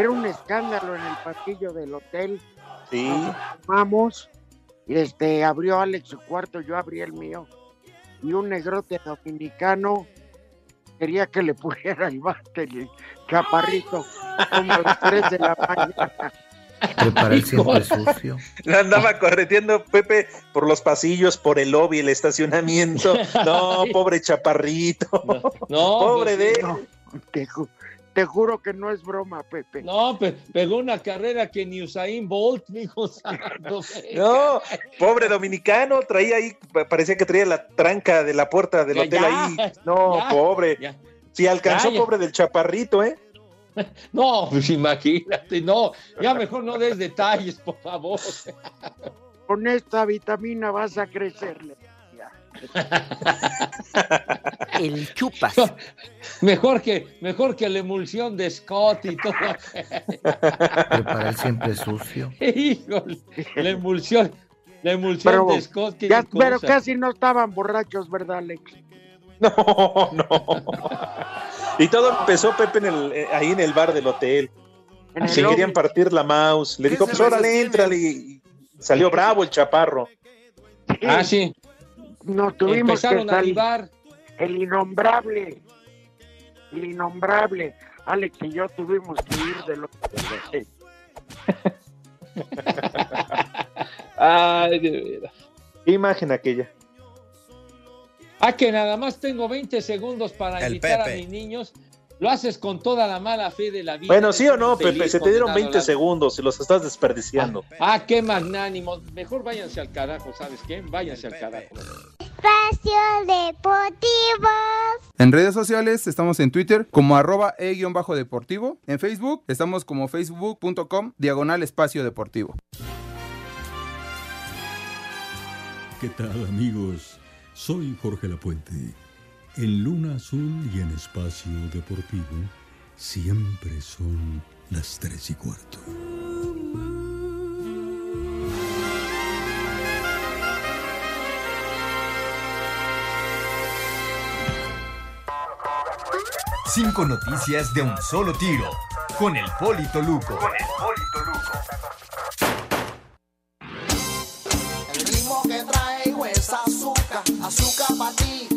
Era un escándalo en el pasillo del hotel.
Sí.
Vamos, este, abrió Alex su cuarto, yo abrí el mío. Y un negrote dominicano quería que le (laughs) pusiera el bate, el chaparrito, como a las 3 de la mañana.
Prepara el siempre sucio.
Andaba correteando Pepe por los pasillos, por el lobby, el estacionamiento. (laughs) No, pobre chaparrito.
No,
pobre de él.
No, te, ju- te juro que no es broma, Pepe.
No, pe- pegó una carrera que ni Usain Bolt, (laughs) mijo santo.
No, pobre dominicano, traía ahí, pa- parecía que traía la tranca de la puerta del
Ya,
hotel
ya,
ahí. No,
ya,
pobre.
ya.
Si alcanzó,
Ya, ya.
pobre del chaparrito, ¿eh? (laughs)
No, pues imagínate, no, ya mejor no des detalles, por favor.
Con esta vitamina vas a crecerle. (laughs)
El chupas.
Mejor que, mejor que la emulsión de Scott y todo.
El siempre sucio. (laughs)
Híjole, la emulsión. La emulsión
Pero,
de Scott, qué
ya-
cosa.
pero casi no estaban borrachos, ¿verdad, Alex?
No, no. Y todo empezó Pepe en el, eh, ahí en el bar del hotel. Se querían partir la mouse. Le dijo, pues órale, entrale. Y salió bravo el chaparro.
Ah, sí.
Nos tuvimos que
Empezaron a
salir.
libar.
El innombrable. El innombrable. Alex y yo tuvimos que ir de los. (laughs)
Ay, de veras.
Qué imagen aquella.
Ah, que nada más tengo 20 segundos para
El
invitar a mis niños. Lo haces con toda la mala fe de la vida.
Bueno, sí o no, Pepe, se te dieron
condenado
20
a la-
segundos y los estás desperdiciando.
Ah, qué magnánimo. Mejor váyanse al carajo, ¿sabes qué? Váyanse al carajo.
Espacio Deportivo.
En redes sociales estamos en Twitter como arroba e-deportivo. En Facebook estamos como facebook.com diagonal espacio deportivo.
¿Qué tal amigos? Soy Jorge Lapuente. En Luna Azul y en Espacio Deportivo siempre son las tres y cuarto.
Cinco noticias de un solo tiro. Con el Polito Luco.
El ritmo que traigo es azúcar, azúcar para ti.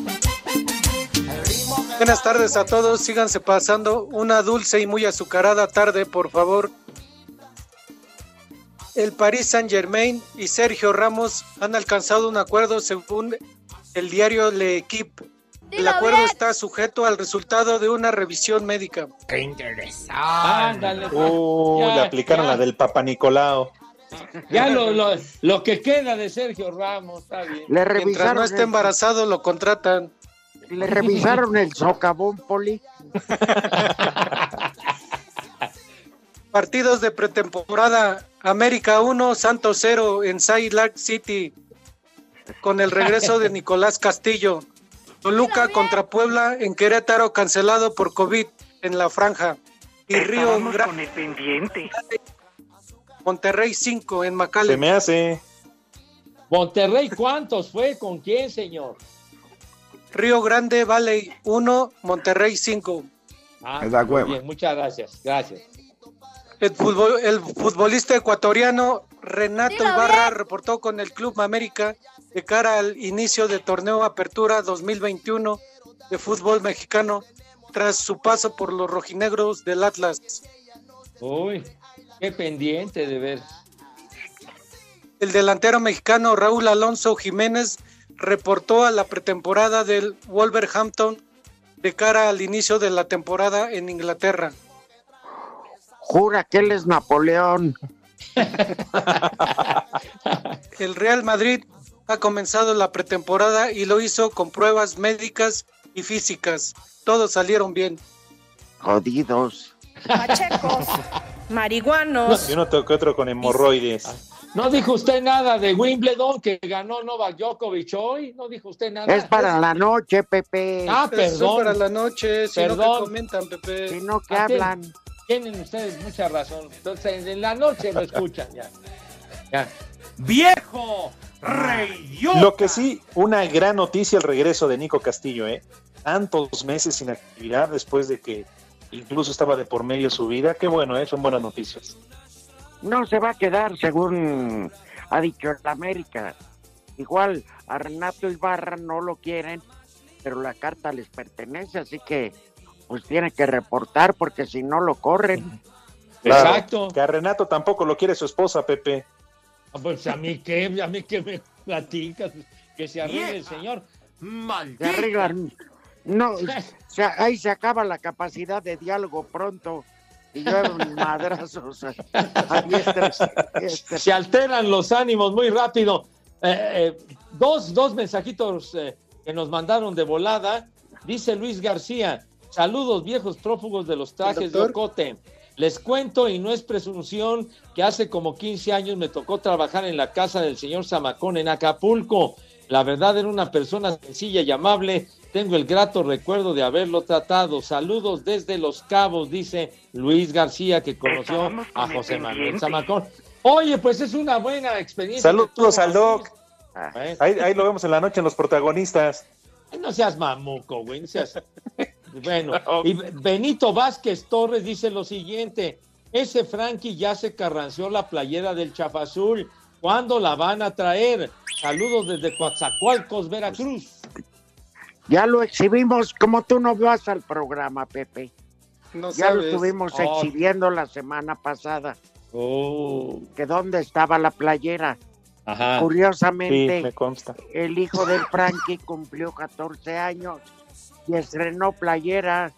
El
Buenas tardes a todos, síganse pasando una dulce y muy azucarada tarde, por favor. El Paris Saint Germain y Sergio Ramos han alcanzado un acuerdo según el diario L'Equipe. El acuerdo está sujeto al resultado de una revisión médica.
Qué interesante.
Ándale.
Uh,
Ya,
le aplicaron
ya.
la del Papa Nicolau.
Ya lo, lo, lo que queda de Sergio Ramos, está bien.
Le
Mientras
revisaron,
no esté
el,
embarazado, lo contratan.
le revisaron el socavón, Poli. (laughs)
Partidos de pretemporada. América 1, Santos 0 en Salt Lake City. Con el regreso de (laughs) Nicolás Castillo. Toluca contra Puebla en Querétaro cancelado por COVID en la franja. Y Río Grande. Monterrey 5 en
Se
McAllen.
me hace.
Monterrey, ¿cuántos fue? ¿Con quién, señor?
Río Grande Valley 1, Monterrey 5.
Ah,
da
muy
hueva.
bien, muchas gracias, gracias.
El futbolista ecuatoriano Renato
Dilo
Ibarra reportó con el Club América de cara al inicio del torneo Apertura 2021 de fútbol mexicano tras su paso por los rojinegros del Atlas.
Uy, qué pendiente de ver.
El delantero mexicano Raúl Alonso Jiménez reportó a la pretemporada del Wolverhampton de cara al inicio de la temporada en Inglaterra.
Jura que él es Napoleón. (laughs)
El Real Madrid ha comenzado la pretemporada y lo hizo con pruebas médicas y físicas. Todos salieron bien.
Jodidos.
Pachecos, marihuanos,
Y uno toca otro con hemorroides.
¿No dijo usted nada de Wimbledon que ganó Novak Djokovic hoy? ¿No dijo usted nada?
Es para la noche, Pepe.
Ah,
Eso es
perdón.
para la noche, si no que
Perdón.
comentan, Pepe.
Si no, que hablan.
Tienen ustedes mucha razón. Entonces, en la noche lo escuchan ya. Ya.
¡Viejo! ¡Reyota!
Lo que sí, una gran noticia el regreso de Nico Castillo, ¿eh? Tantos meses sin actividad después de que incluso estaba de por medio su vida. Qué bueno, ¿eh? Son buenas noticias.
No se va a quedar, según ha dicho el América. Igual a Renato Ibarra no lo quieren, pero la carta les pertenece, así que pues tiene que reportar porque si no lo corren.
Claro,
Exacto.
Que a Renato tampoco lo quiere su esposa, Pepe.
Ah, Pues a mí qué, a mí que me platicas, que se arregle el señor.
Se
¡Maldito!
arreglan. No, (laughs) o sea, ahí se acaba la capacidad de diálogo pronto y llueven madrazos (laughs) a, diestra.
Se alteran los ánimos muy rápido. Eh, eh, dos, dos mensajitos eh, que nos mandaron de volada. Dice Luis García, saludos viejos prófugos de los trajes de? Ocote. Les cuento y no es presunción que hace como 15 años me tocó trabajar en la casa del señor Zamacón en Acapulco. La verdad era una persona sencilla y amable. Tengo el grato recuerdo de haberlo tratado. Saludos desde Los Cabos, dice Luis García, que conoció a José Manuel. Zamacón. Oye, pues es una buena experiencia.
Saludos al Doc.
Bueno.
Ahí, ahí lo vemos en la noche en los protagonistas.
Ay, No seas mamuco, güey. no seas- (laughs) Bueno, (laughs) y Benito Vázquez Torres dice lo siguiente: ese Frankie ya se carranció la playera del Chafazul. ¿Cuándo la van a traer? Saludos desde Coatzacoalcos, Veracruz.
Ya lo exhibimos, como tú no vas al programa, Pepe.
No
ya lo estuvimos
Oh.
exhibiendo la semana pasada.
Oh.
Que dónde estaba la playera.
Ajá.
Curiosamente,
Sí, me consta.
el hijo del Frankie cumplió 14 años y estrenó playera.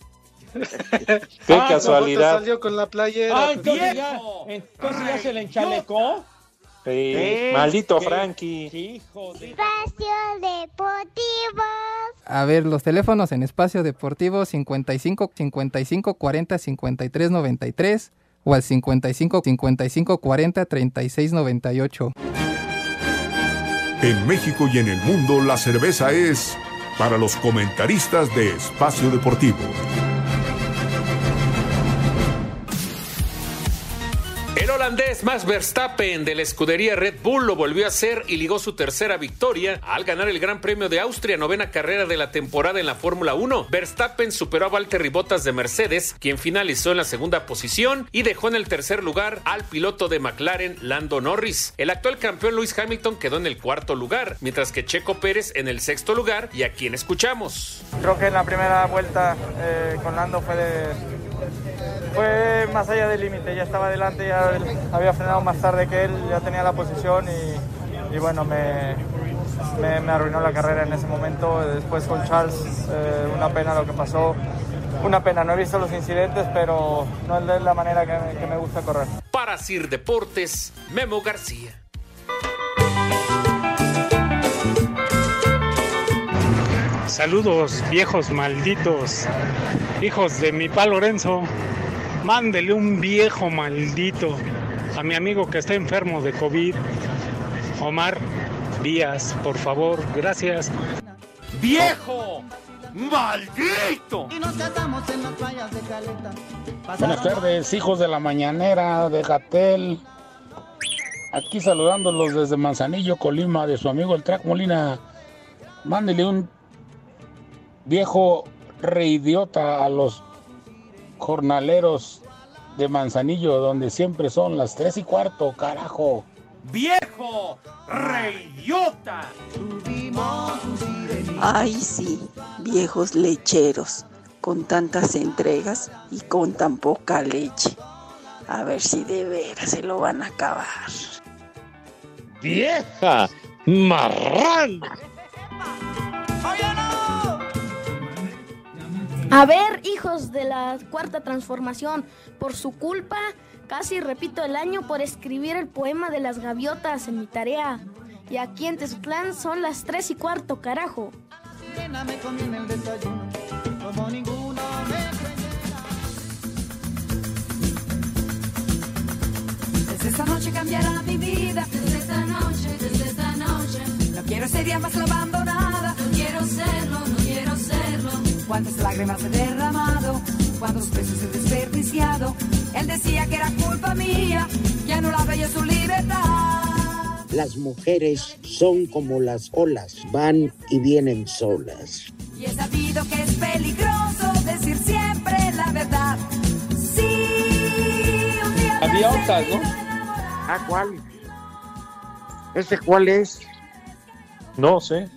(laughs)
Qué
Ah,
casualidad.
salió con la playera.
Ah, entonces ya, entonces ya se le enchalecó.
Sí,
Sí,
maldito
qué-
Frankie.
Hijo de.
Espacio Deportivo.
A ver, los teléfonos en espacio deportivo 55 55 40 53 93 o al 55 55 40 36 98.
En México y en el mundo la cerveza es para los comentaristas de Espacio Deportivo.
Holandés Max Verstappen de la escudería Red Bull lo volvió a hacer y ligó su tercera victoria al ganar el Gran Premio de Austria, novena carrera de la temporada en la Fórmula 1. Verstappen superó a Valtteri Bottas de Mercedes, quien finalizó en la segunda posición y dejó en el tercer lugar al piloto de McLaren, Lando Norris. El actual campeón Lewis Hamilton quedó en el cuarto lugar, mientras que Checo Pérez en el sexto lugar y a quien escuchamos.
Creo que en la primera vuelta eh, con Lando fue de- fue más allá del límite, ya estaba adelante, ya había frenado más tarde que él, ya tenía la posición y, y bueno, me, me, me arruinó la carrera en ese momento. Después con Charles, eh, una pena lo que pasó, una pena, no he visto los incidentes, pero no es la manera que, que me gusta correr.
Para Sir Deportes, Memo García.
Saludos, viejos malditos, hijos de mi pa Lorenzo. Mándele un viejo maldito a mi amigo que está enfermo de COVID. Omar Díaz, por favor, gracias.
¡Viejo! ¡Maldito!
Y nos casamos en las playas de Caleta.
Buenas tardes, hijos de la mañanera de Gatel. Aquí saludándolos desde Manzanillo, Colima, de su amigo el Track Molina. Mándele un viejo reidiota a los jornaleros de Manzanillo, donde siempre son las tres y cuarto, carajo.
¡Viejo! ¡Reyota!
Ay, sí, viejos lecheros, con tantas entregas y con tan poca leche. A ver si de veras se lo van a acabar.
¡Vieja! ¡Marrán!
A ver, hijos de la cuarta transformación, por su culpa casi repito el año por escribir el poema de las gaviotas en mi tarea. Y aquí en Tezclán son las tres y cuarto, carajo.
Desde esta noche cambiará mi vida. Desde esta noche, desde esta noche. No quiero ser ya más la abandonada. No quiero serlo, no quiero serlo. Cuántas lágrimas he derramado, cuántos besos he desperdiciado. Él decía que era culpa mía, ya no la veía su libertad.
Las mujeres son como las olas, van y vienen solas.
Y he sabido que es peligroso decir siempre la verdad. Sí, un día me
Gaviotas, ¿no?
¿Ah, cuál? ¿Ese cuál es?
No sé.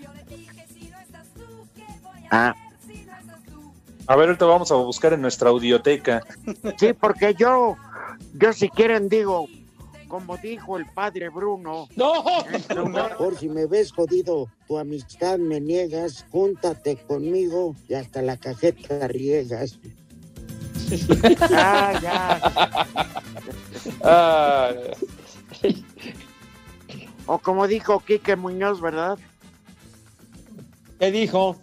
Ah,
A ver, ahorita vamos a buscar en nuestra audioteca.
sí, porque yo, yo si quieren digo, como dijo el padre Bruno,
¡No!
por si me ves jodido, tu amistad me niegas, júntate conmigo y hasta la cajeta riegas. (laughs) ah, ya.
Ah,
O como dijo Quique Muñoz, ¿verdad?
¿Qué dijo?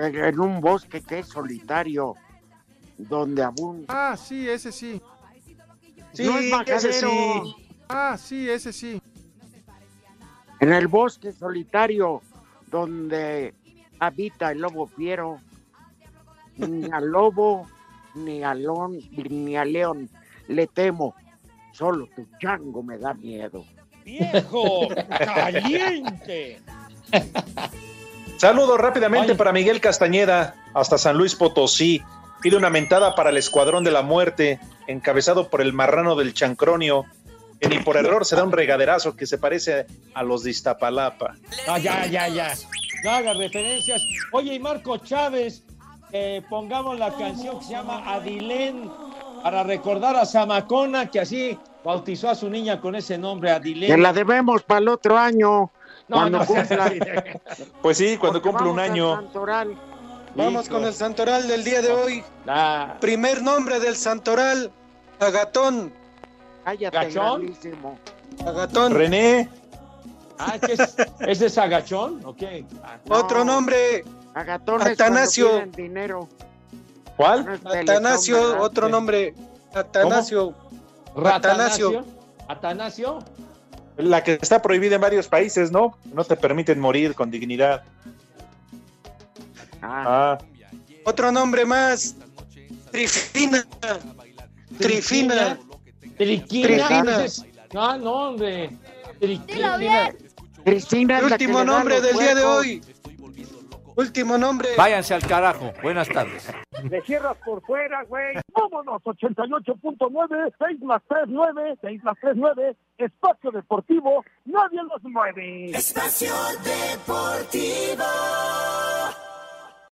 En, un bosque que es solitario, donde abunda.
Ah, sí, ese sí.
Sí, No es ese sí.
Ah, sí, ese sí.
En el bosque solitario, donde habita el lobo fiero, ni al lobo, ni al, lon- ni al león le temo. Solo tu chango me da miedo.
¡Viejo! ¡Caliente! (laughs)
Saludos rápidamente para Miguel Castañeda, hasta San Luis Potosí. Pide una mentada para el Escuadrón de la Muerte, encabezado por el marrano del Chancronio, que ni por error se da un regaderazo que se parece a los de Iztapalapa.
Ah, ya, ya, ya. No hagas referencias. Oye, y Marco Chávez, eh, pongamos la canción que se llama Adilén para recordar a Zamacona, que así bautizó a su niña con ese nombre, Adilén.
Que la debemos para el otro año.
No,
cuando
no,
cumpla.
Pues sí, cuando
Porque
cumple un año.
Santoral.
Vamos con el santoral del día de hoy.
Ah,
Primer nombre del santoral, Agatón.
Cállate,
¿Gachón?
grandísimo.
Agatón.
René,
ah, ¿qué es, ¿ese es agachón? Ok. Ah,
Otro nombre,
Agatón
Atanasio.
dinero.
¿cuál?
No es Teletón,
Atanasio, otro nombre, Atanasio.
Ratanasio. Atanasio.
La que está prohibida en varios países, ¿no? No te permiten morir con dignidad.
Ah,
Ah,
Otro nombre más, Trifina. Trifina.
Ese es- No, hombre.
Bien.
Cristina que
Último nombre del día de hoy. Último nombre.
Váyanse al carajo. Buenas tardes.
Le cierras por fuera, güey. Vámonos, 88.9, 6 más 3, 9, 6 más 3, 9, Espacio Deportivo, nadie los mueve.
Espacio Deportivo.